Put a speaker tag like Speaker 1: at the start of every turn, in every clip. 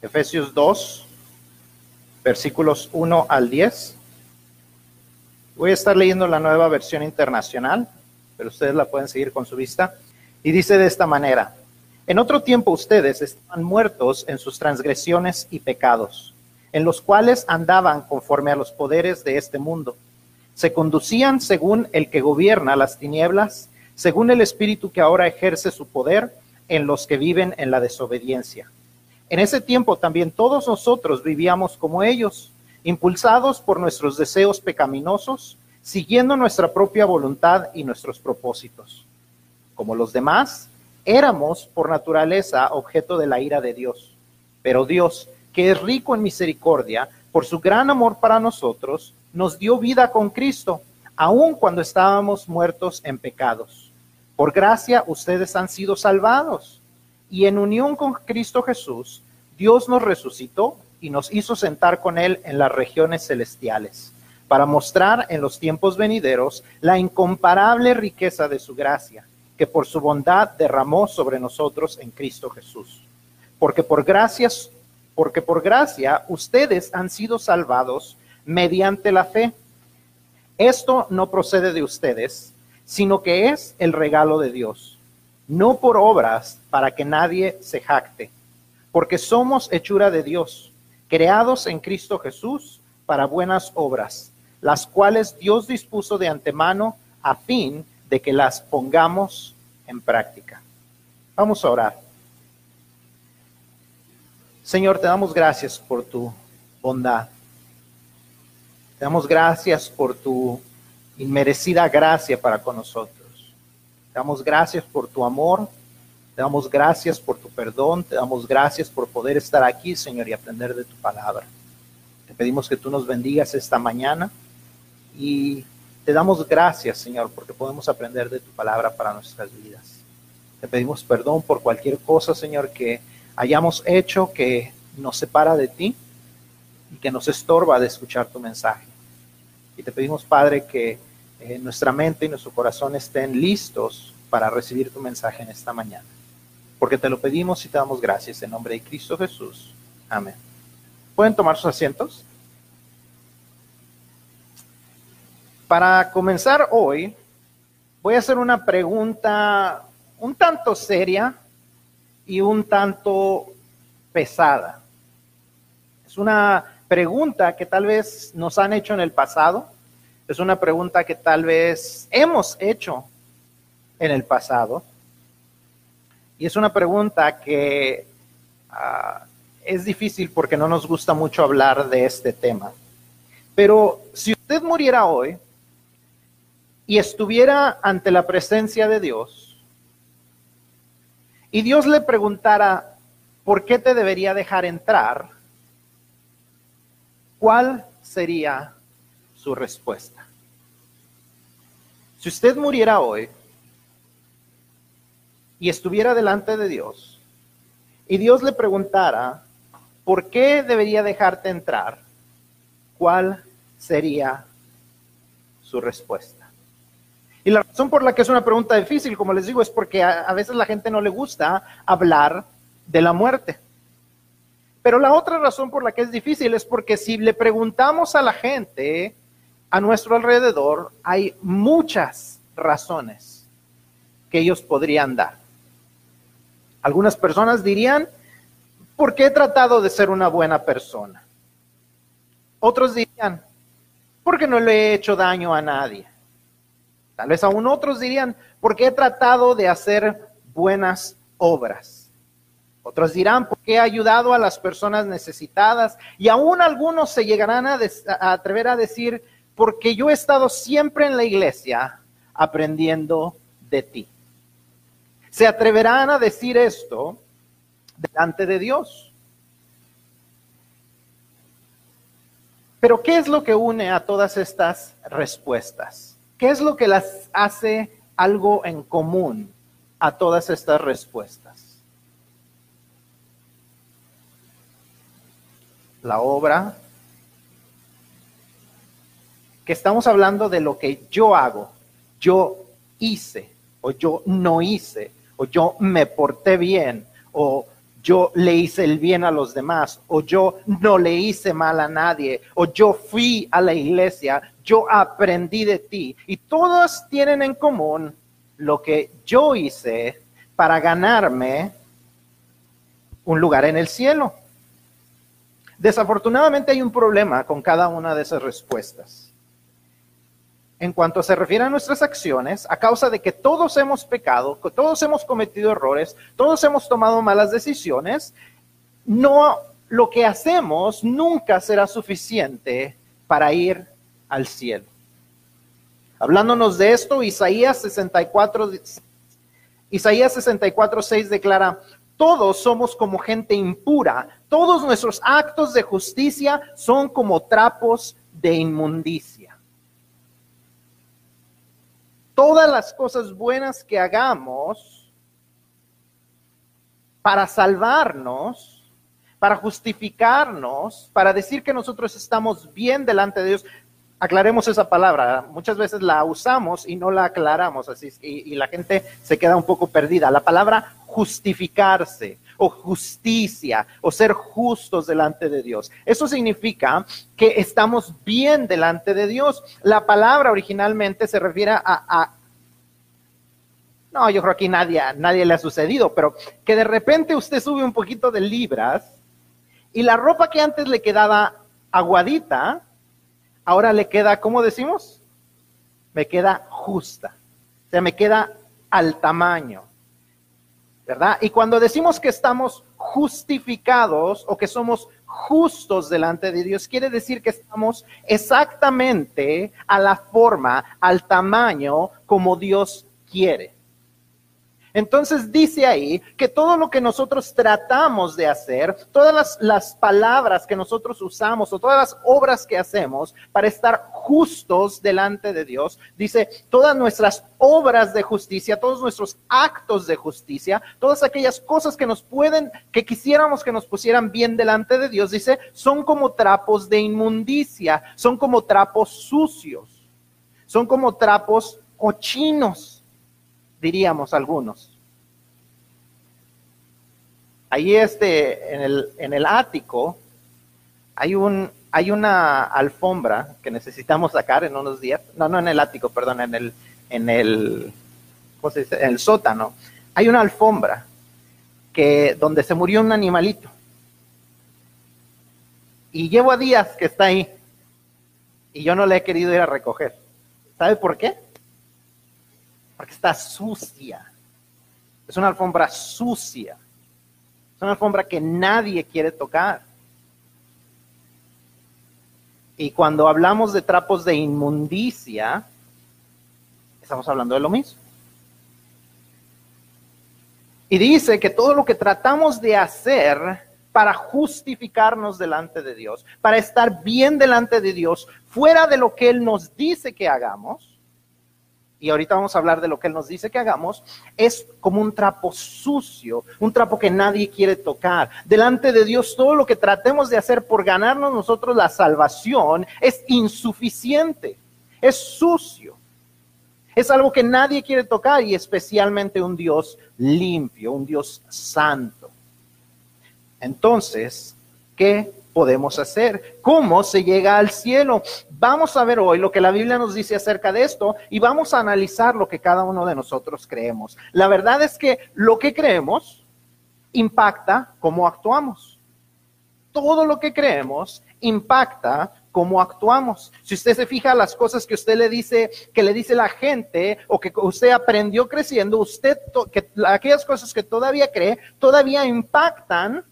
Speaker 1: Efesios 2, versículos 1 al 10. Voy a estar leyendo la nueva versión internacional, pero ustedes la pueden seguir con su vista. Y dice de esta manera, en otro tiempo ustedes estaban muertos en sus transgresiones y pecados, en los cuales andaban conforme a los poderes de este mundo. Se conducían según el que gobierna las tinieblas, según el espíritu que ahora ejerce su poder en los que viven en la desobediencia. En ese tiempo también todos nosotros vivíamos como ellos, impulsados por nuestros deseos pecaminosos, siguiendo nuestra propia voluntad y nuestros propósitos. Como los demás, éramos por naturaleza objeto de la ira de Dios. Pero Dios, que es rico en misericordia, por su gran amor para nosotros, nos dio vida con Cristo, aun cuando estábamos muertos en pecados. Por gracia ustedes han sido salvados y en unión con Cristo Jesús, Dios nos resucitó y nos hizo sentar con Él en las regiones celestiales, para mostrar en los tiempos venideros la incomparable riqueza de su gracia, que por su bondad derramó sobre nosotros en Cristo Jesús. Porque por gracias, porque por gracia ustedes han sido salvados mediante la fe. Esto no procede de ustedes, sino que es el regalo de Dios no por obras para que nadie se jacte, porque somos hechura de Dios, creados en Cristo Jesús para buenas obras, las cuales Dios dispuso de antemano a fin de que las pongamos en práctica. Vamos a orar. Señor, te damos gracias por tu bondad. Te damos gracias por tu inmerecida gracia para con nosotros. Te damos gracias por tu amor, te damos gracias por tu perdón, te damos gracias por poder estar aquí, Señor, y aprender de tu palabra. Te pedimos que tú nos bendigas esta mañana y te damos gracias, Señor, porque podemos aprender de tu palabra para nuestras vidas. Te pedimos perdón por cualquier cosa, Señor, que hayamos hecho que nos separa de ti y que nos estorba de escuchar tu mensaje. Y te pedimos, Padre, que eh, nuestra mente y nuestro corazón estén listos para recibir tu mensaje en esta mañana. Porque te lo pedimos y te damos gracias en nombre de Cristo Jesús. Amén. ¿Pueden tomar sus asientos? Para comenzar hoy, voy a hacer una pregunta un tanto seria y un tanto pesada. Es una pregunta que tal vez nos han hecho en el pasado es una pregunta que tal vez hemos hecho en el pasado. Y es una pregunta que ah, es difícil porque no nos gusta mucho hablar de este tema. Pero si usted muriera hoy y estuviera ante la presencia de Dios y Dios le preguntara, ¿por qué te debería dejar entrar? ¿Cuál sería su respuesta. Si usted muriera hoy y estuviera delante de Dios y Dios le preguntara, ¿por qué debería dejarte entrar? ¿Cuál sería su respuesta? Y la razón por la que es una pregunta difícil, como les digo, es porque a, a veces la gente no le gusta hablar de la muerte. Pero la otra razón por la que es difícil es porque si le preguntamos a la gente, a nuestro alrededor hay muchas razones que ellos podrían dar. Algunas personas dirían, porque he tratado de ser una buena persona. Otros dirían, porque no le he hecho daño a nadie. Tal vez aún otros dirían, porque he tratado de hacer buenas obras. Otros dirán, porque he ayudado a las personas necesitadas. Y aún algunos se llegarán a, a atrever a decir, porque yo he estado siempre en la iglesia aprendiendo de ti. ¿Se atreverán a decir esto delante de Dios? Pero ¿qué es lo que une a todas estas respuestas? ¿Qué es lo que las hace algo en común a todas estas respuestas? La obra que estamos hablando de lo que yo hago, yo hice, o yo no hice, o yo me porté bien, o yo le hice el bien a los demás, o yo no le hice mal a nadie, o yo fui a la iglesia, yo aprendí de ti. Y todos tienen en común lo que yo hice para ganarme un lugar en el cielo. Desafortunadamente hay un problema con cada una de esas respuestas en cuanto se refiere a nuestras acciones, a causa de que todos hemos pecado, que todos hemos cometido errores, todos hemos tomado malas decisiones, no lo que hacemos nunca será suficiente para ir al cielo. Hablándonos de esto, Isaías 64 Isaías 64 6 declara, todos somos como gente impura, todos nuestros actos de justicia son como trapos de inmundicia todas las cosas buenas que hagamos para salvarnos, para justificarnos, para decir que nosotros estamos bien delante de Dios. Aclaremos esa palabra. Muchas veces la usamos y no la aclaramos, así y, la gente se queda un poco perdida. La palabra justificarse o justicia o ser justos delante de Dios. Eso significa que estamos bien delante de Dios. La palabra originalmente se refiere a, no, yo creo que nadie, nadie le ha sucedido, pero que de repente usted sube un poquito de libras y la ropa que antes le quedaba aguadita, ahora le queda, ¿cómo decimos? Me queda justa. O sea, me queda al tamaño. ¿Verdad? Y cuando decimos que estamos justificados o que somos justos delante de Dios, quiere decir que estamos exactamente a la forma, al tamaño como Dios quiere. Entonces dice ahí que todo lo que nosotros tratamos de hacer, todas las, palabras que nosotros usamos o todas las obras que hacemos para estar justos delante de Dios, dice, todas nuestras obras de justicia, todos nuestros actos de justicia, todas aquellas cosas que nos pueden, que quisiéramos que nos pusieran bien delante de Dios, dice, son como trapos de inmundicia, son como trapos sucios, son como trapos cochinos diríamos algunos. Ahí este, en el, en el ático hay, un, hay una alfombra que necesitamos sacar en unos días. No, no en el ático, perdón, en el, en el, ¿cómo se dice? En el sótano. Hay una alfombra que, donde se murió un animalito. Y llevo a días que está ahí. Y yo no le he querido ir a recoger. ¿Sabe por qué? Porque está sucia. Es una alfombra sucia. Es una alfombra que nadie quiere tocar. Y cuando hablamos de trapos de inmundicia, estamos hablando de lo mismo. Y dice que todo lo que tratamos de hacer para justificarnos delante de Dios, para estar bien delante de Dios, fuera de lo que Él nos dice que hagamos, y ahorita vamos a hablar de lo que Él nos dice que hagamos, es como un trapo sucio, un trapo que nadie quiere tocar. Delante de Dios, todo lo que tratemos de hacer por ganarnos nosotros la salvación es insuficiente, es sucio. Es algo que nadie quiere tocar y especialmente un Dios limpio, un Dios santo. Entonces, ¿qué podemos hacer? ¿Cómo se llega al cielo? Vamos a ver hoy lo que la Biblia nos dice acerca de esto y vamos a analizar lo que cada uno de nosotros creemos. La verdad es que lo que creemos impacta cómo actuamos. Todo lo que creemos impacta cómo actuamos. Si usted se fija las cosas que usted le dice, que le dice la gente o que usted aprendió creciendo, usted que aquellas cosas que todavía cree todavía impactan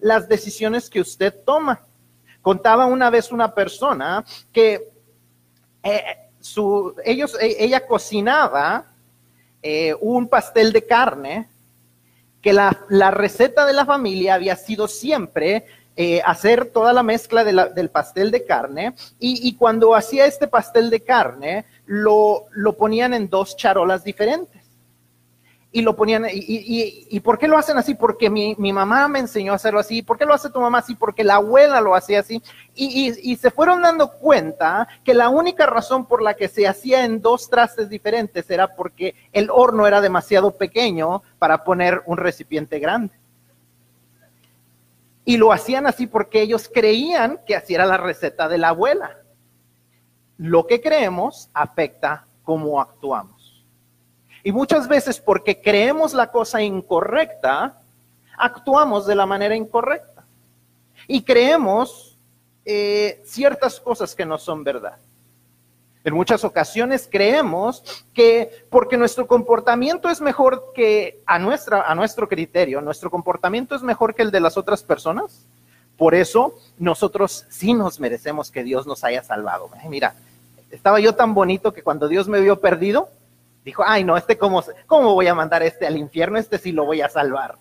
Speaker 1: las decisiones que usted toma. Contaba una vez una persona que eh, su, ellos, e, ella cocinaba eh, un pastel de carne, que la, receta de la familia había sido siempre eh, hacer toda la mezcla del pastel de carne y, y, cuando hacía este pastel de carne lo, lo ponían en dos charolas diferentes y lo ponían, y, y, y, por qué lo hacen así? Porque mi, mi, mamá me enseñó a hacerlo así, ¿por qué lo hace tu mamá así? Porque la abuela lo hacía así, y, se fueron dando cuenta que la única razón por la que se hacía en dos trastes diferentes era porque el horno era demasiado pequeño para poner un recipiente grande. Y lo hacían así porque ellos creían que así era la receta de la abuela. Lo que creemos afecta cómo actuamos. Y muchas veces porque creemos la cosa incorrecta, actuamos de la manera incorrecta. Y creemos eh, ciertas cosas que no son verdad. En muchas ocasiones creemos que porque nuestro comportamiento es mejor que a, nuestra, a nuestro criterio, nuestro comportamiento es mejor que el de las otras personas, por eso nosotros sí nos merecemos que Dios nos haya salvado. Mira, estaba yo tan bonito que cuando Dios me vio perdido, dijo, ay no, este cómo, cómo voy a mandar este al infierno, este sí lo voy a salvar.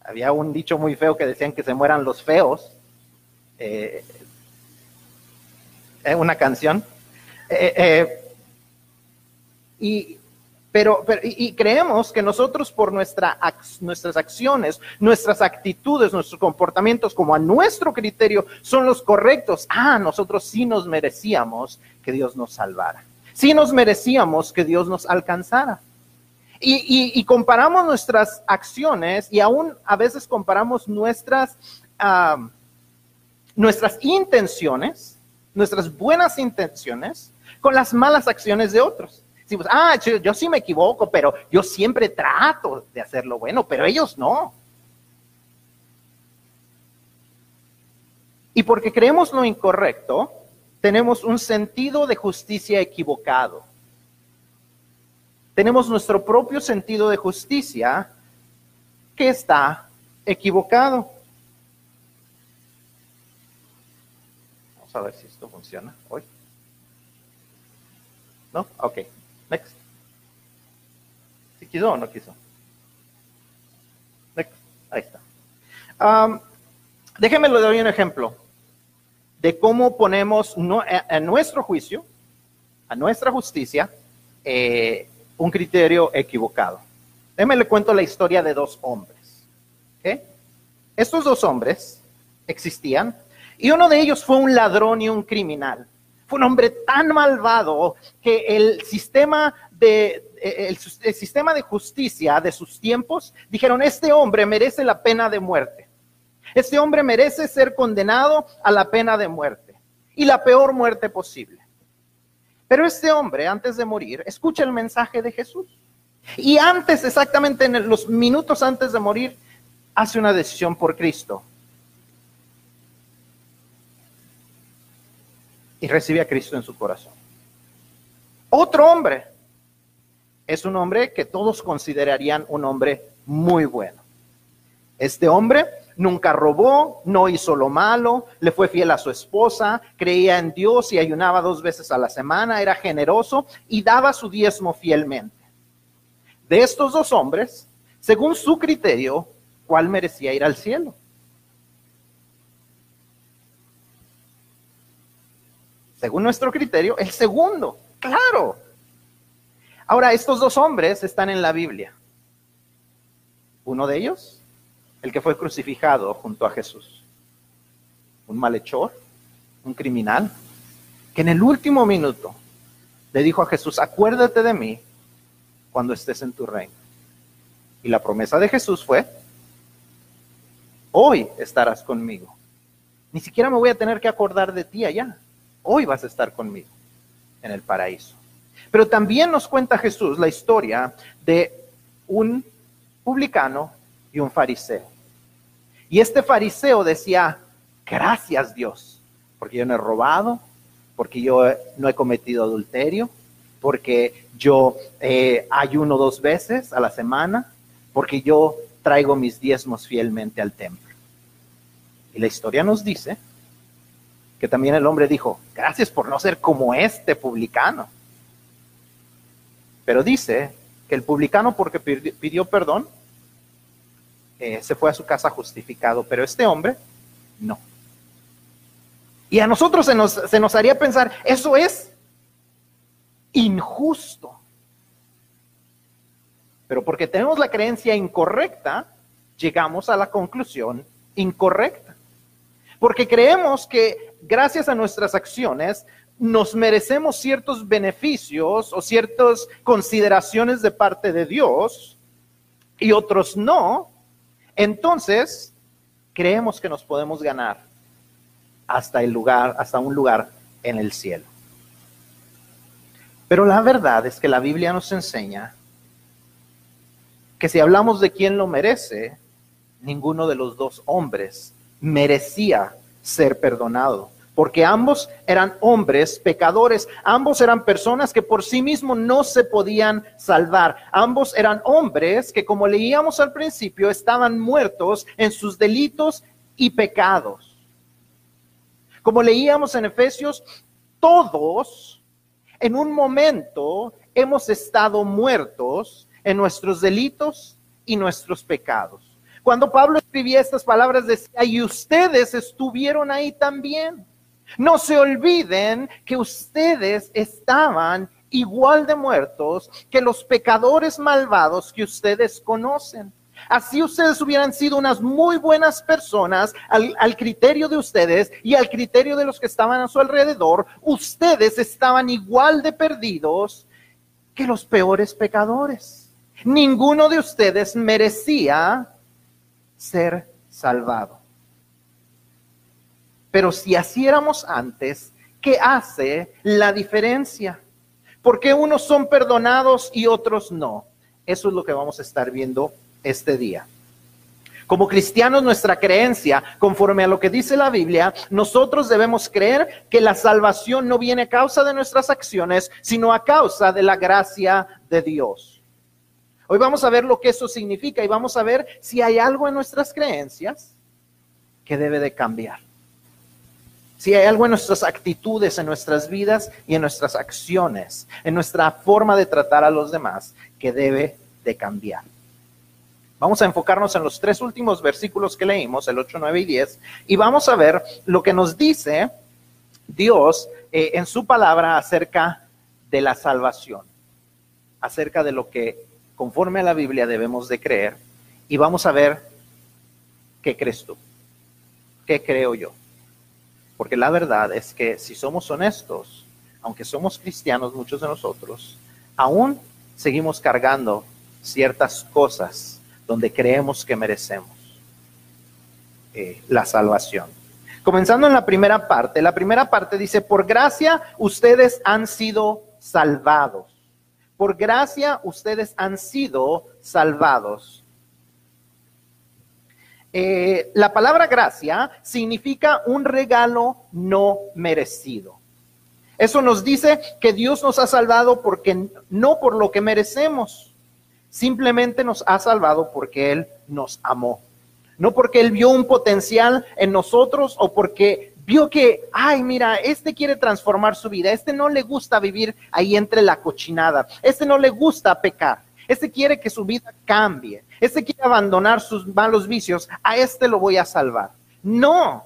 Speaker 1: Había un dicho muy feo que decían que se mueran los feos. Eh, ¿eh? una canción. Eh, y, pero, y, creemos que nosotros por nuestra, nuestras acciones, nuestras actitudes, nuestros comportamientos, como a nuestro criterio, son los correctos. Ah, nosotros sí nos merecíamos que Dios nos salvara. Sí nos merecíamos que Dios nos alcanzara. Y, comparamos nuestras acciones y aún a veces comparamos nuestras, nuestras intenciones nuestras buenas intenciones con las malas acciones de otros. Ah, yo, sí me equivoco, pero yo siempre trato de hacer lo bueno, pero ellos no. Y porque creemos lo incorrecto, tenemos un sentido de justicia equivocado. Tenemos nuestro propio sentido de justicia que está equivocado. a ver si esto funciona hoy. ¿No? Ok. Next. ¿Si quiso o no quiso? Next. Ahí está. Um, déjenme le doy un ejemplo de cómo ponemos no, a, nuestro juicio, a nuestra justicia, eh, un criterio equivocado. Déjenme le cuento la historia de dos hombres. Estos dos hombres existían y uno de ellos fue un ladrón y un criminal. Fue un hombre tan malvado que el sistema de, el, sistema de justicia de sus tiempos dijeron, este hombre merece la pena de muerte. Este hombre merece ser condenado a la pena de muerte y la peor muerte posible. Pero este hombre, antes de morir, escucha el mensaje de Jesús. Y antes, exactamente en los minutos antes de morir, hace una decisión por Cristo. Y recibe a Cristo en su corazón. Otro hombre es un hombre que todos considerarían un hombre muy bueno. Este hombre nunca robó, no hizo lo malo, le fue fiel a su esposa, creía en Dios y ayunaba dos veces a la semana, era generoso y daba su diezmo fielmente. De estos dos hombres, según su criterio, ¿cuál merecía ir al cielo? Según nuestro criterio, el segundo. Claro. Ahora, estos dos hombres están en la Biblia. Uno de ellos, el que fue crucificado junto a Jesús. Un malhechor, un criminal, que en el último minuto le dijo a Jesús, acuérdate de mí cuando estés en tu reino. Y la promesa de Jesús fue, hoy estarás conmigo. Ni siquiera me voy a tener que acordar de ti allá hoy vas a estar conmigo en el paraíso. Pero también nos cuenta Jesús la historia de un publicano y un fariseo. Y este fariseo decía, gracias Dios, porque yo no he robado, porque yo no he cometido adulterio, porque yo eh, ayuno dos veces a la semana, porque yo traigo mis diezmos fielmente al templo. Y la historia nos dice que también el hombre dijo, gracias por no ser como este publicano. Pero dice que el publicano, porque pidió perdón, eh, se fue a su casa justificado, pero este hombre no. Y a nosotros se nos, se nos haría pensar, eso es injusto. Pero porque tenemos la creencia incorrecta, llegamos a la conclusión incorrecta. Porque creemos que gracias a nuestras acciones nos merecemos ciertos beneficios o ciertas consideraciones de parte de Dios y otros no. entonces creemos que nos podemos ganar hasta el lugar, hasta un lugar en el cielo. Pero la verdad es que la Biblia nos enseña que si hablamos de quién lo merece, ninguno de los dos hombres merecía ser perdonado, porque ambos eran hombres pecadores, ambos eran personas que por sí mismos no se podían salvar, ambos eran hombres que como leíamos al principio estaban muertos en sus delitos y pecados. Como leíamos en Efesios, todos en un momento hemos estado muertos en nuestros delitos y nuestros pecados. Cuando Pablo escribía estas palabras decía, y ustedes estuvieron ahí también. No se olviden que ustedes estaban igual de muertos que los pecadores malvados que ustedes conocen. Así ustedes hubieran sido unas muy buenas personas al, al, criterio de ustedes y al criterio de los que estaban a su alrededor. Ustedes estaban igual de perdidos que los peores pecadores. Ninguno de ustedes merecía ser salvado. Pero si así éramos antes, ¿qué hace la diferencia? ¿Por qué unos son perdonados y otros no? Eso es lo que vamos a estar viendo este día. Como cristianos, nuestra creencia, conforme a lo que dice la Biblia, nosotros debemos creer que la salvación no viene a causa de nuestras acciones, sino a causa de la gracia de Dios. Hoy vamos a ver lo que eso significa y vamos a ver si hay algo en nuestras creencias que debe de cambiar. Si hay algo en nuestras actitudes, en nuestras vidas y en nuestras acciones, en nuestra forma de tratar a los demás que debe de cambiar. Vamos a enfocarnos en los tres últimos versículos que leímos, el 8, 9 y 10, y vamos a ver lo que nos dice Dios eh, en su palabra acerca de la salvación, acerca de lo que conforme a la Biblia debemos de creer, y vamos a ver qué crees tú, qué creo yo. Porque la verdad es que si somos honestos, aunque somos cristianos muchos de nosotros, aún seguimos cargando ciertas cosas donde creemos que merecemos eh, la salvación. Comenzando en la primera parte, la primera parte dice, por gracia ustedes han sido salvados. Por gracia ustedes han sido salvados. Eh, la palabra gracia significa un regalo no merecido. Eso nos dice que Dios nos ha salvado porque no por lo que merecemos. Simplemente nos ha salvado porque Él nos amó. No porque Él vio un potencial en nosotros o porque vio que, ay, mira, este quiere transformar su vida, este no le gusta vivir ahí entre la cochinada, este no le gusta pecar, este quiere que su vida cambie, este quiere abandonar sus malos vicios, a este lo voy a salvar. No,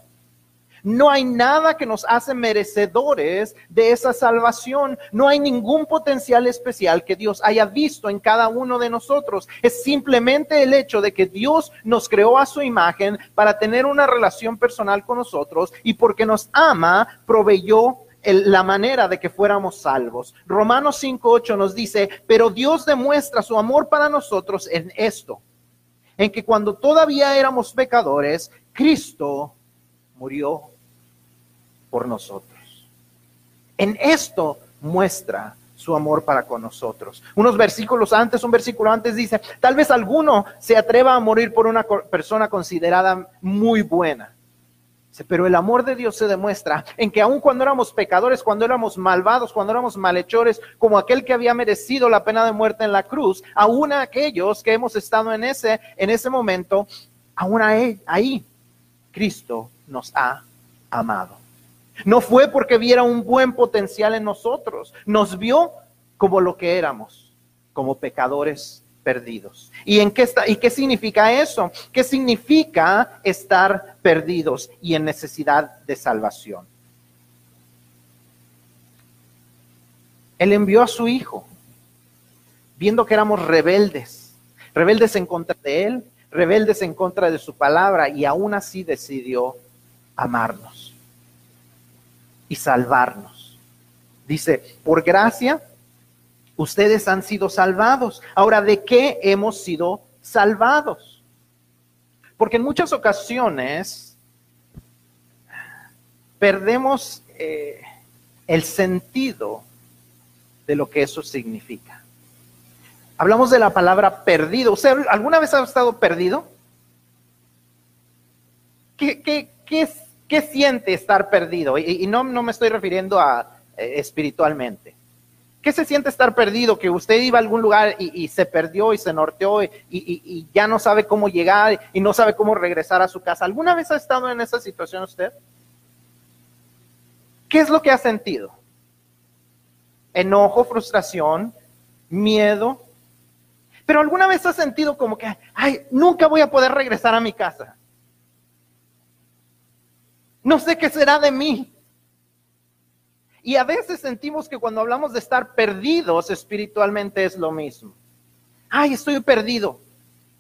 Speaker 1: no hay nada que nos hace merecedores de esa salvación. No hay ningún potencial especial que Dios haya visto en cada uno de nosotros. Es simplemente el hecho de que Dios nos creó a su imagen para tener una relación personal con nosotros y porque nos ama, proveyó la manera de que fuéramos salvos. Romanos 5.8 nos dice, pero Dios demuestra su amor para nosotros en esto, en que cuando todavía éramos pecadores, Cristo murió por nosotros. En esto muestra su amor para con nosotros. Unos versículos antes, un versículo antes dice, tal vez alguno se atreva a morir por una persona considerada muy buena. Pero el amor de Dios se demuestra en que aun cuando éramos pecadores, cuando éramos malvados, cuando éramos malhechores, como aquel que había merecido la pena de muerte en la cruz, aún aquellos que hemos estado en ese, en ese momento, aún ahí, ahí Cristo nos ha amado. No fue porque viera un buen potencial en nosotros, nos vio como lo que éramos, como pecadores perdidos. ¿Y en qué está y qué significa eso? ¿Qué significa estar perdidos y en necesidad de salvación? Él envió a su hijo viendo que éramos rebeldes, rebeldes en contra de él, rebeldes en contra de su palabra y aún así decidió amarnos y salvarnos. Dice, por gracia, ustedes han sido salvados. Ahora, ¿de qué hemos sido salvados? Porque en muchas ocasiones perdemos eh, el sentido de lo que eso significa. Hablamos de la palabra perdido. ¿Usted alguna vez ha estado perdido? ¿Qué, qué, qué, siente estar perdido? Y, no, no, me estoy refiriendo a eh, espiritualmente. ¿Qué se siente estar perdido? Que usted iba a algún lugar y, se perdió y se norteó y, y, ya no sabe cómo llegar y no sabe cómo regresar a su casa. ¿Alguna vez ha estado en esa situación usted? ¿Qué es lo que ha sentido? Enojo, frustración, miedo. Pero alguna vez ha sentido como que, ay, nunca voy a poder regresar a mi casa. No sé qué será de mí. Y a veces sentimos que cuando hablamos de estar perdidos espiritualmente es lo mismo. Ay, estoy perdido.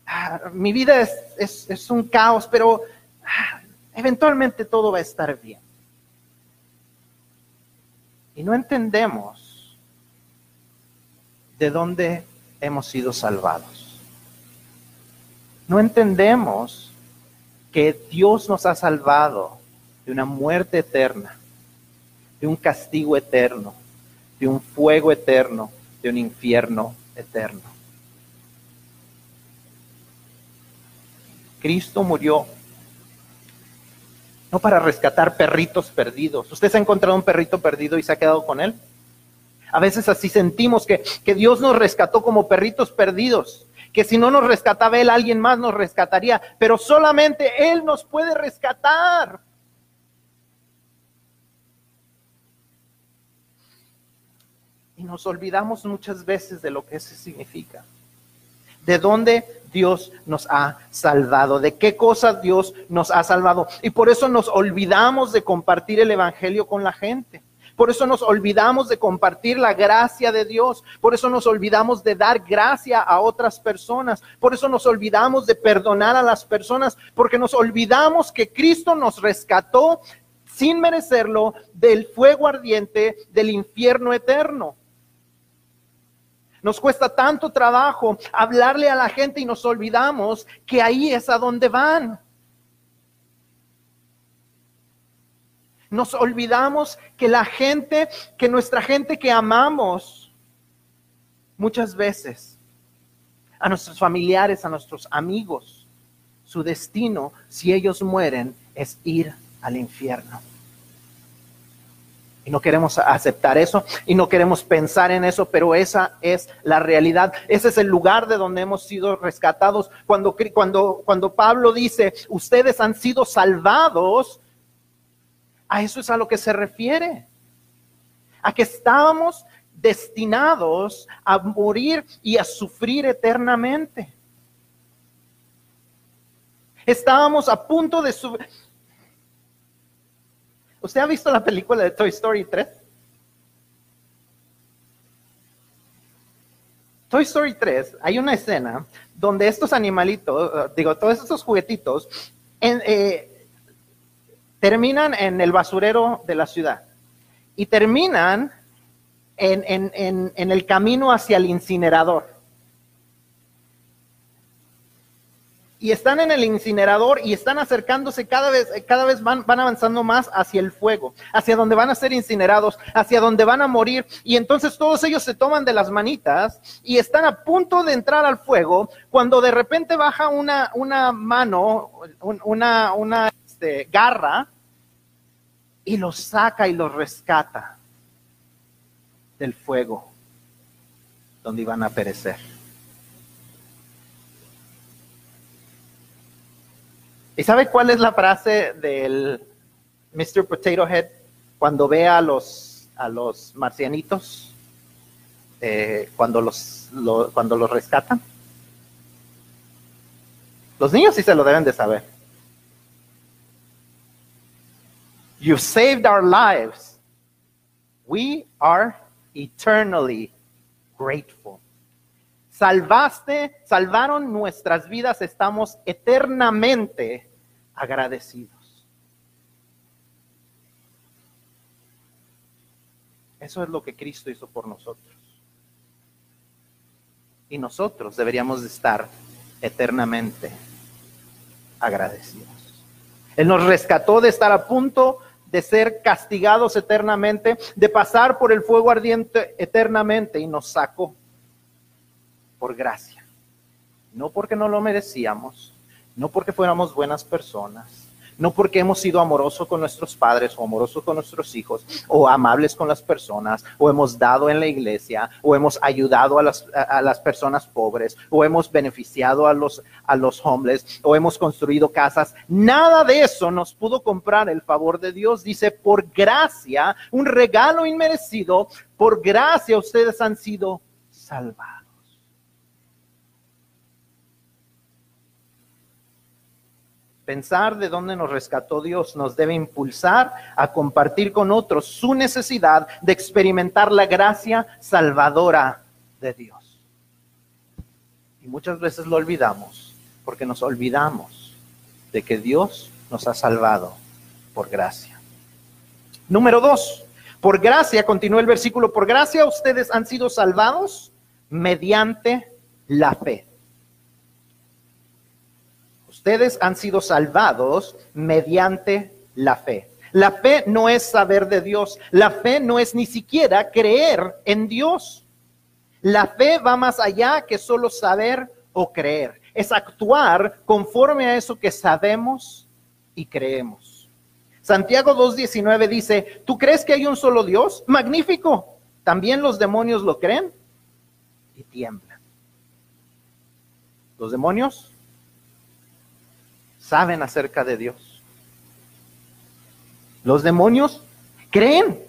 Speaker 1: Ah, mi vida es, un caos, pero ah, eventualmente todo va a estar bien. Y no entendemos de dónde hemos sido salvados. No entendemos que Dios nos ha salvado de una muerte eterna de un castigo eterno, de un fuego eterno, de un infierno eterno. Cristo murió no para rescatar perritos perdidos. ¿Usted se ha encontrado un perrito perdido y se ha quedado con él? A veces así sentimos que, que Dios nos rescató como perritos perdidos, que si no nos rescataba Él, alguien más nos rescataría, pero solamente Él nos puede rescatar. Y nos olvidamos muchas veces de lo que eso significa. De dónde Dios nos ha salvado, de qué cosa Dios nos ha salvado. Y por eso nos olvidamos de compartir el Evangelio con la gente. Por eso nos olvidamos de compartir la gracia de Dios. Por eso nos olvidamos de dar gracia a otras personas. Por eso nos olvidamos de perdonar a las personas. Porque nos olvidamos que Cristo nos rescató sin merecerlo del fuego ardiente del infierno eterno. Nos cuesta tanto trabajo hablarle a la gente y nos olvidamos que ahí es a donde van. Nos olvidamos que la gente, que nuestra gente que amamos, muchas veces, a nuestros familiares, a nuestros amigos, su destino, si ellos mueren, es ir al infierno. Y no queremos aceptar eso y no queremos pensar en eso, pero esa es la realidad. Ese es el lugar de donde hemos sido rescatados. Cuando, cuando, cuando Pablo dice, ustedes han sido salvados, a eso es a lo que se refiere. A que estábamos destinados a morir y a sufrir eternamente. Estábamos a punto de ¿Usted ha visto la película de Toy Story 3? Toy Story 3, hay una escena donde estos animalitos, eh, digo, todos estos juguetitos, eh, terminan en el basurero de la ciudad y terminan en el camino hacia el incinerador. Y están en el incinerador y están acercándose cada vez, cada vez van, van avanzando más hacia el fuego, hacia donde van a ser incinerados, hacia donde van a morir. Y entonces todos ellos se toman de las manitas y están a punto de entrar al fuego cuando de repente baja una, una mano, una, una este, garra y los saca y los rescata del fuego donde iban a perecer. ¿Y sabe cuál es la frase del Mr. Potato Head cuando ve a los, a los marcianitos, eh, cuando, los, cuando los rescatan? Los niños sí se lo deben de saber. You saved our lives. We are eternally grateful salvaste, salvaron nuestras vidas, estamos eternamente agradecidos. Eso es lo que Cristo hizo por nosotros. Y nosotros deberíamos de estar eternamente agradecidos. Él nos rescató de estar a punto de ser castigados eternamente, de pasar por el fuego ardiente eternamente y nos sacó por gracia. No porque no lo merecíamos, no porque fuéramos buenas personas, no porque hemos sido amorosos con nuestros padres o amorosos con nuestros hijos o amables con las personas o hemos dado en la iglesia o hemos ayudado a las, a, las personas pobres o hemos beneficiado a los, a los hombres o hemos construido casas. Nada de eso nos pudo comprar el favor de Dios. Dice, por gracia, un regalo inmerecido, por gracia ustedes han sido salvados. Pensar de dónde nos rescató Dios nos debe impulsar a compartir con otros su necesidad de experimentar la gracia salvadora de Dios. Y muchas veces lo olvidamos porque nos olvidamos de que Dios nos ha salvado por gracia. Número dos, por gracia, continúa el versículo, por gracia ustedes han sido salvados mediante la fe. Ustedes han sido salvados mediante la fe. La fe no es saber de Dios. La fe no es ni siquiera creer en Dios. La fe va más allá que solo saber o creer. Es actuar conforme a eso que sabemos y creemos. Santiago 2.19 dice, ¿tú crees que hay un solo Dios? Magnífico. ¿También los demonios lo creen? Y tiemblan. Los demonios saben acerca de Dios. Los demonios creen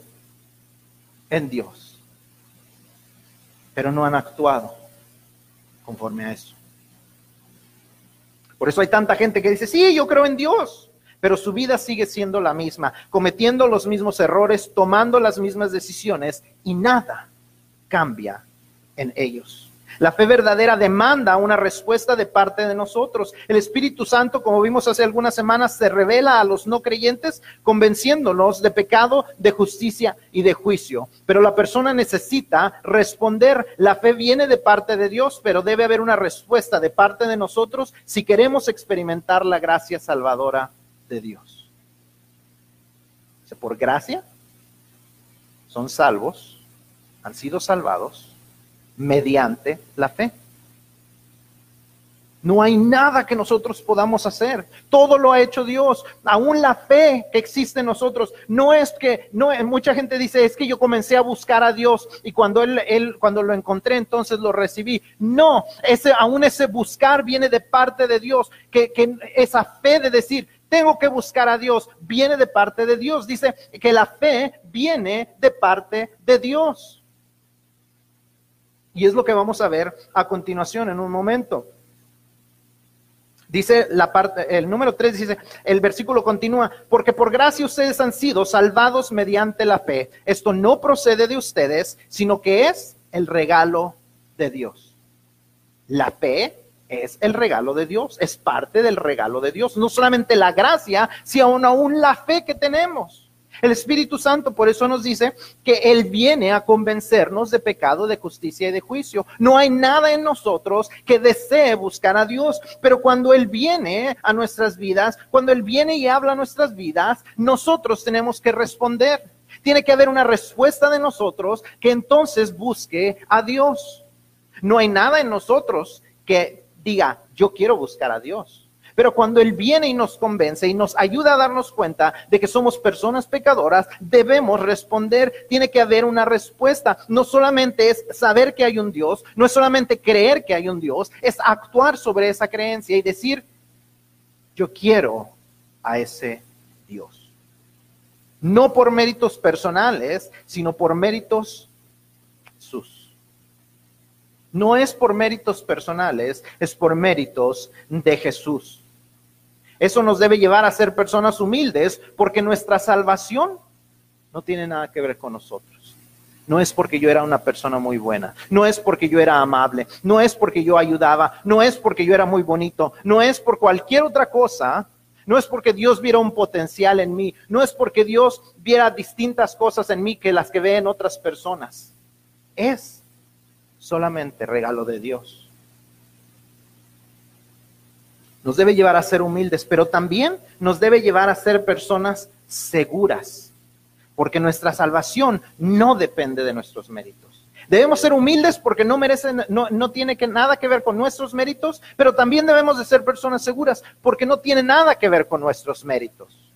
Speaker 1: en Dios, pero no han actuado conforme a eso. Por eso hay tanta gente que dice, sí, yo creo en Dios, pero su vida sigue siendo la misma, cometiendo los mismos errores, tomando las mismas decisiones y nada cambia en ellos. La fe verdadera demanda una respuesta de parte de nosotros. El Espíritu Santo, como vimos hace algunas semanas, se revela a los no creyentes convenciéndonos de pecado, de justicia y de juicio. Pero la persona necesita responder. La fe viene de parte de Dios, pero debe haber una respuesta de parte de nosotros si queremos experimentar la gracia salvadora de Dios. Por gracia son salvos, han sido salvados mediante la fe. No hay nada que nosotros podamos hacer. Todo lo ha hecho Dios. Aún la fe que existe en nosotros. No es que, no, mucha gente dice, es que yo comencé a buscar a Dios y cuando él, él, cuando lo encontré, entonces lo recibí. No, ese, aún ese buscar viene de parte de Dios. Que, que esa fe de decir, tengo que buscar a Dios, viene de parte de Dios. Dice que la fe viene de parte de Dios. Y es lo que vamos a ver a continuación en un momento. Dice la parte, el número 3 dice, el versículo continúa, porque por gracia ustedes han sido salvados mediante la fe. Esto no procede de ustedes, sino que es el regalo de Dios. La fe es el regalo de Dios, es parte del regalo de Dios. No solamente la gracia, sino aún la fe que tenemos. El Espíritu Santo por eso nos dice que Él viene a convencernos de pecado, de justicia y de juicio. No hay nada en nosotros que desee buscar a Dios, pero cuando Él viene a nuestras vidas, cuando Él viene y habla a nuestras vidas, nosotros tenemos que responder. Tiene que haber una respuesta de nosotros que entonces busque a Dios. No hay nada en nosotros que diga, yo quiero buscar a Dios. Pero cuando Él viene y nos convence y nos ayuda a darnos cuenta de que somos personas pecadoras, debemos responder. Tiene que haber una respuesta. No solamente es saber que hay un Dios, no es solamente creer que hay un Dios, es actuar sobre esa creencia y decir, yo quiero a ese Dios. No por méritos personales, sino por méritos sus. No es por méritos personales, es por méritos de Jesús. Eso nos debe llevar a ser personas humildes porque nuestra salvación no tiene nada que ver con nosotros. No es porque yo era una persona muy buena, no es porque yo era amable, no es porque yo ayudaba, no es porque yo era muy bonito, no es por cualquier otra cosa, no es porque Dios viera un potencial en mí, no es porque Dios viera distintas cosas en mí que las que ve en otras personas. Es solamente regalo de Dios. Nos debe llevar a ser humildes, pero también nos debe llevar a ser personas seguras, porque nuestra salvación no depende de nuestros méritos. Debemos ser humildes porque no merecen, no, no tiene que, nada que ver con nuestros méritos, pero también debemos de ser personas seguras porque no tiene nada que ver con nuestros méritos.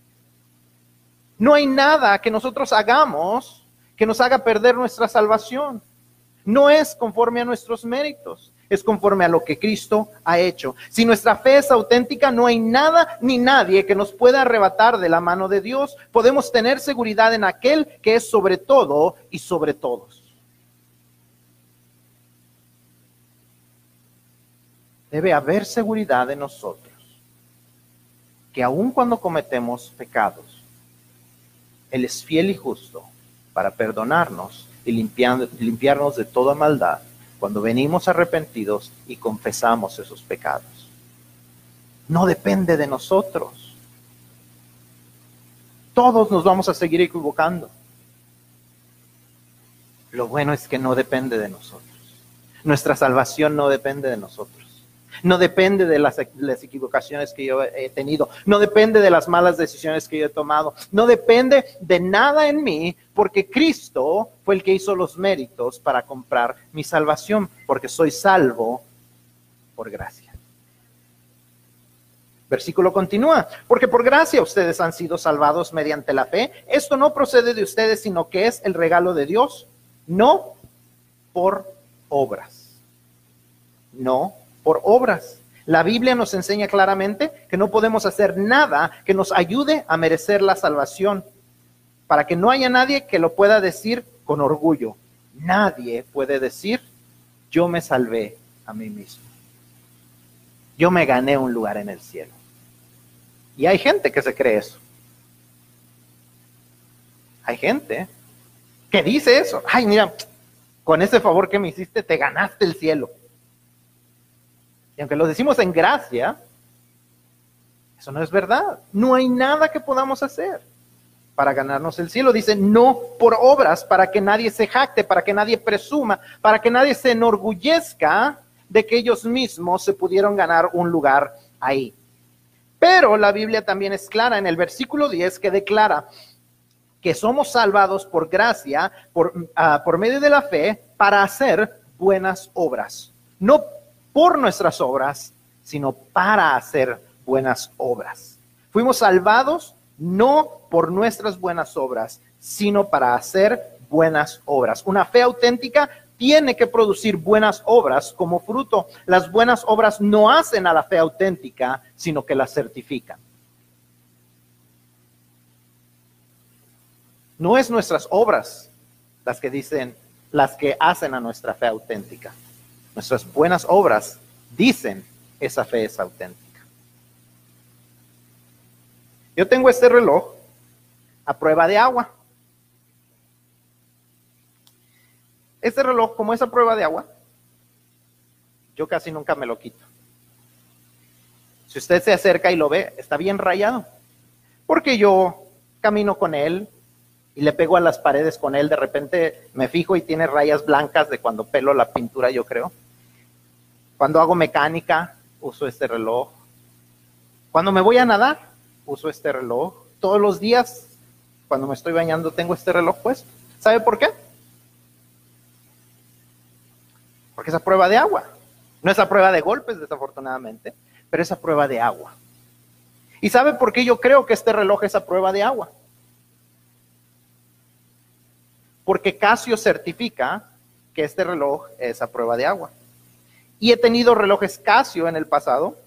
Speaker 1: No hay nada que nosotros hagamos que nos haga perder nuestra salvación. No es conforme a nuestros méritos es conforme a lo que Cristo ha hecho. Si nuestra fe es auténtica, no hay nada ni nadie que nos pueda arrebatar de la mano de Dios. Podemos tener seguridad en aquel que es sobre todo y sobre todos. Debe haber seguridad en nosotros que aun cuando cometemos pecados, Él es fiel y justo para perdonarnos y limpiarnos de toda maldad cuando venimos arrepentidos y confesamos esos pecados. No depende de nosotros. Todos nos vamos a seguir equivocando. Lo bueno es que no depende de nosotros. Nuestra salvación no depende de nosotros. No depende de las, equivocaciones que yo he tenido. No depende de las malas decisiones que yo he tomado. No depende de nada en mí porque Cristo fue el que hizo los méritos para comprar mi salvación, porque soy salvo por gracia. Versículo continúa, porque por gracia ustedes han sido salvados mediante la fe. Esto no procede de ustedes, sino que es el regalo de Dios, no por obras. No por obras. La Biblia nos enseña claramente que no podemos hacer nada que nos ayude a merecer la salvación, para que no haya nadie que lo pueda decir con orgullo. Nadie puede decir, yo me salvé a mí mismo. Yo me gané un lugar en el cielo. Y hay gente que se cree eso. Hay gente que dice eso. Ay, mira, con ese favor que me hiciste, te ganaste el cielo. Y aunque lo decimos en gracia, eso no es verdad. No hay nada que podamos hacer para ganarnos el cielo. Dice, no por obras, para que nadie se jacte, para que nadie presuma, para que nadie se enorgullezca de que ellos mismos se pudieron ganar un lugar ahí. Pero la Biblia también es clara en el versículo 10 que declara que somos salvados por gracia, por, ah, por medio de la fe, para hacer buenas obras. No por nuestras obras, sino para hacer buenas obras. Fuimos salvados no por nuestras buenas obras, sino para hacer buenas obras. Una fe auténtica tiene que producir buenas obras como fruto. Las buenas obras no hacen a la fe auténtica, sino que la certifican. No es nuestras obras las que dicen, las que hacen a nuestra fe auténtica. Nuestras buenas obras dicen esa fe es auténtica. Yo tengo este reloj a prueba de agua. Este reloj, como es a prueba de agua, yo casi nunca me lo quito. Si usted se acerca y lo ve, está bien rayado. Porque yo camino con él y le pego a las paredes con él, de repente me fijo y tiene rayas blancas de cuando pelo la pintura, yo creo. Cuando hago mecánica, uso este reloj. Cuando me voy a nadar, uso este reloj. Todos los días, cuando me estoy bañando, tengo este reloj puesto. ¿Sabe por qué? Porque es a prueba de agua. No es a prueba de golpes, desafortunadamente, pero es a prueba de agua. ¿Y sabe por qué yo creo que este reloj es a prueba de agua? Porque Casio certifica que este reloj es a prueba de agua. Y he tenido relojes Casio en el pasado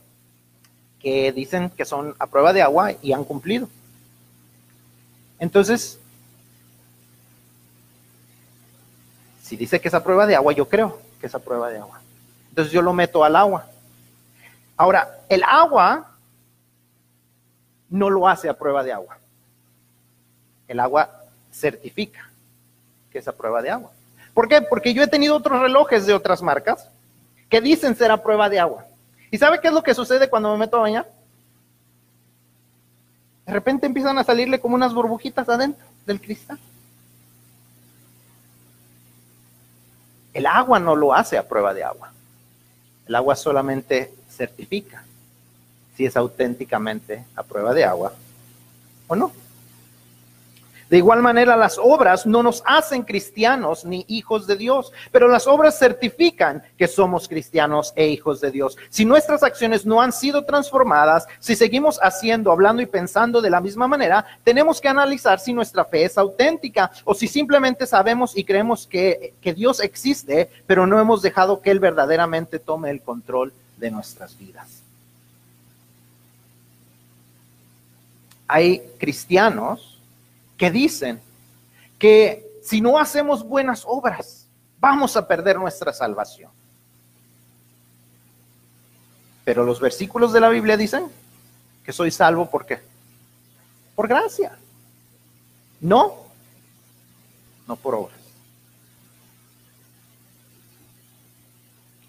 Speaker 1: que dicen que son a prueba de agua y han cumplido. Entonces, si dice que es a prueba de agua, yo creo que es a prueba de agua. Entonces yo lo meto al agua. Ahora, el agua no lo hace a prueba de agua. El agua certifica que es a prueba de agua. ¿Por qué? Porque yo he tenido otros relojes de otras marcas que dicen ser a prueba de agua. ¿Y sabe qué es lo que sucede cuando me meto a bañar? De repente empiezan a salirle como unas burbujitas adentro del cristal. El agua no lo hace a prueba de agua. El agua solamente certifica si es auténticamente a prueba de agua o no. De igual manera, las obras no nos hacen cristianos ni hijos de Dios, pero las obras certifican que somos cristianos e hijos de Dios. Si nuestras acciones no han sido transformadas, si seguimos haciendo, hablando y pensando de la misma manera, tenemos que analizar si nuestra fe es auténtica o si simplemente sabemos y creemos que, que Dios existe, pero no hemos dejado que Él verdaderamente tome el control de nuestras vidas. Hay cristianos que dicen que si no hacemos buenas obras, vamos a perder nuestra salvación. Pero los versículos de la Biblia dicen que soy salvo por qué? Por gracia. No, no por obras.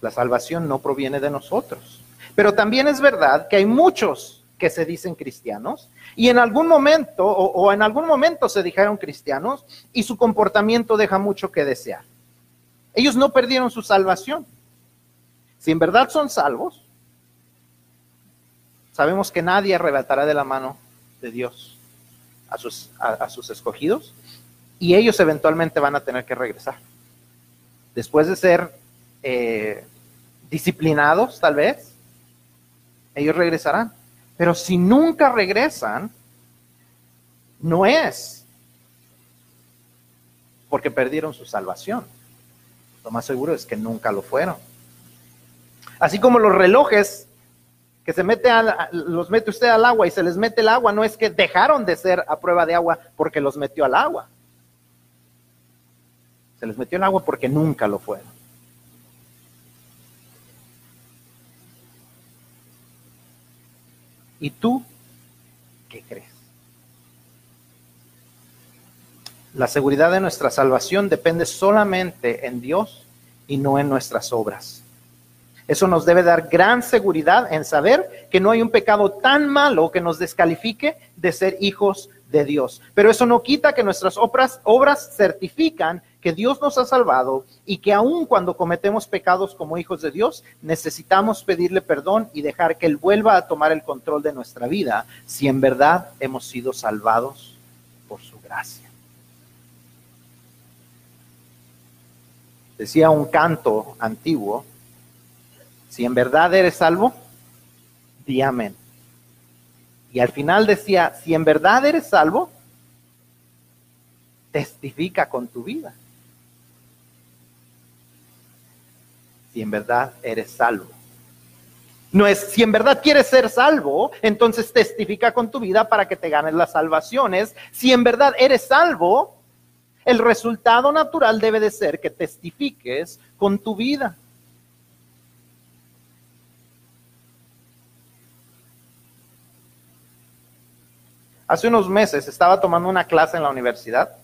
Speaker 1: La salvación no proviene de nosotros. Pero también es verdad que hay muchos que se dicen cristianos y en algún momento o, en algún momento se dijeron cristianos y su comportamiento deja mucho que desear. Ellos no perdieron su salvación. Si en verdad son salvos, sabemos que nadie arrebatará de la mano de Dios a sus, a, sus escogidos y ellos eventualmente van a tener que regresar. Después de ser eh, disciplinados, tal vez, ellos regresarán. Pero si nunca regresan, no es porque perdieron su salvación. Lo más seguro es que nunca lo fueron. Así como los relojes que se mete los mete usted al agua y se les mete el agua, no es que dejaron de ser a prueba de agua porque los metió al agua. Se les metió el agua porque nunca lo fueron. ¿Y tú qué crees? La seguridad de nuestra salvación depende solamente en Dios y no en nuestras obras. Eso nos debe dar gran seguridad en saber que no hay un pecado tan malo que nos descalifique de ser hijos de Dios. Pero eso no quita que nuestras obras, obras certifican que Dios nos ha salvado y que aun cuando cometemos pecados como hijos de Dios, necesitamos pedirle perdón y dejar que Él vuelva a tomar el control de nuestra vida si en verdad hemos sido salvados por su gracia. Decía un canto antiguo, si en verdad eres salvo, di amén. Y al final decía, si en verdad eres salvo, testifica con tu vida. En verdad eres salvo. No es, si en verdad quieres ser salvo, entonces testifica con tu vida para que te ganes las salvaciones. Si en verdad eres salvo, el resultado natural debe de ser que testifiques con tu vida. Hace unos meses estaba tomando una clase en la universidad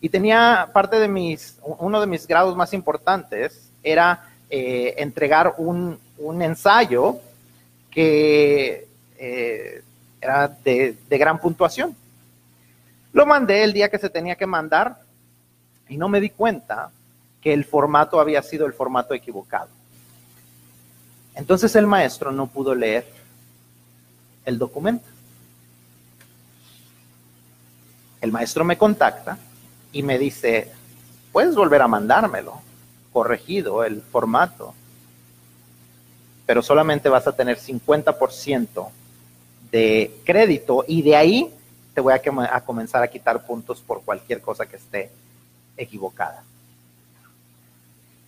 Speaker 1: y tenía parte de mis, uno de mis grados más importantes era eh, entregar un, ensayo que eh, era de, de gran puntuación. Lo mandé el día que se tenía que mandar y no me di cuenta que el formato había sido el formato equivocado. Entonces el maestro no pudo leer el documento. El maestro me contacta y me dice, puedes volver a mandármelo, corregido el formato, pero solamente vas a tener 50% de crédito y de ahí te voy a, comenzar a quitar puntos por cualquier cosa que esté equivocada.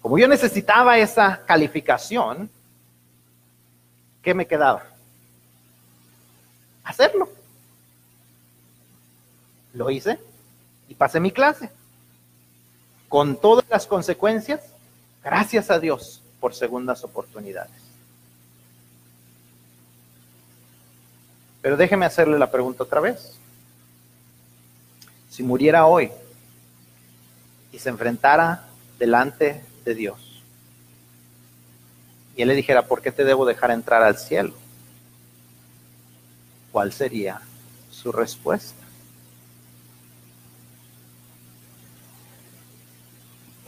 Speaker 1: Como yo necesitaba esa calificación, ¿qué me quedaba? Hacerlo. Lo hice y pasé mi clase. Con todas las consecuencias, gracias a Dios por segundas oportunidades. Pero déjeme hacerle la pregunta otra vez. Si muriera hoy y se enfrentara delante de Dios y Él le dijera, ¿por qué te debo dejar entrar al cielo? ¿Cuál sería su respuesta?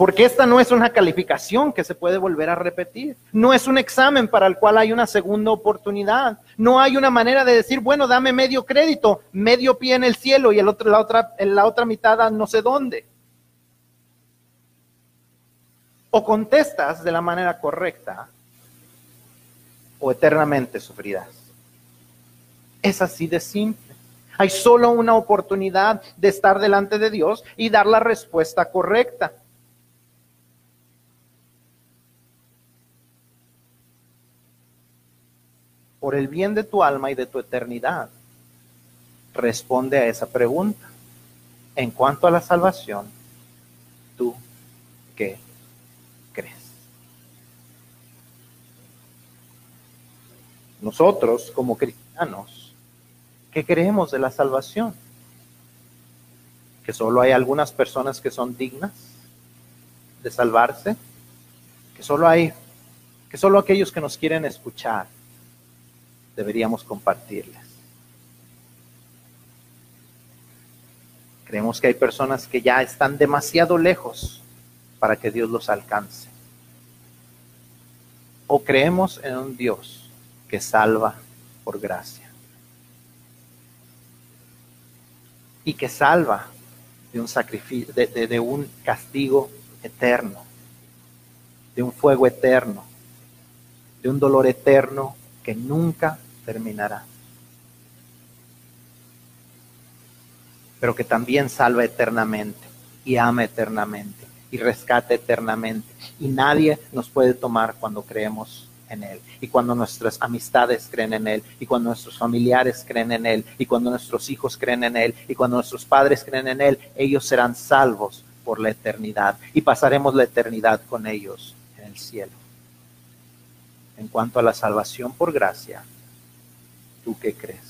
Speaker 1: Porque esta no es una calificación que se puede volver a repetir. No es un examen para el cual hay una segunda oportunidad. No hay una manera de decir, bueno, dame medio crédito, medio pie en el cielo y el otro, la, otra, la otra mitad no sé dónde. O contestas de la manera correcta o eternamente sufrirás. Es así de simple. Hay solo una oportunidad de estar delante de Dios y dar la respuesta correcta. Por el bien de tu alma y de tu eternidad, responde a esa pregunta. En cuanto a la salvación, ¿tú qué crees? Nosotros, como cristianos, ¿qué creemos de la salvación? Que solo hay algunas personas que son dignas de salvarse, que solo hay, que solo aquellos que nos quieren escuchar deberíamos compartirles. Creemos que hay personas que ya están demasiado lejos para que Dios los alcance. O creemos en un Dios que salva por gracia. Y que salva de un sacrificio, de, de un castigo eterno, de un fuego eterno, de un dolor eterno que nunca terminará. Pero que también salva eternamente y ama eternamente y rescata eternamente. Y nadie nos puede tomar cuando creemos en Él. Y cuando nuestras amistades creen en Él. Y cuando nuestros familiares creen en Él. Y cuando nuestros hijos creen en Él. Y cuando nuestros padres creen en Él. Ellos serán salvos por la eternidad. Y pasaremos la eternidad con ellos en el cielo. En cuanto a la salvación por gracia, ¿tú qué crees?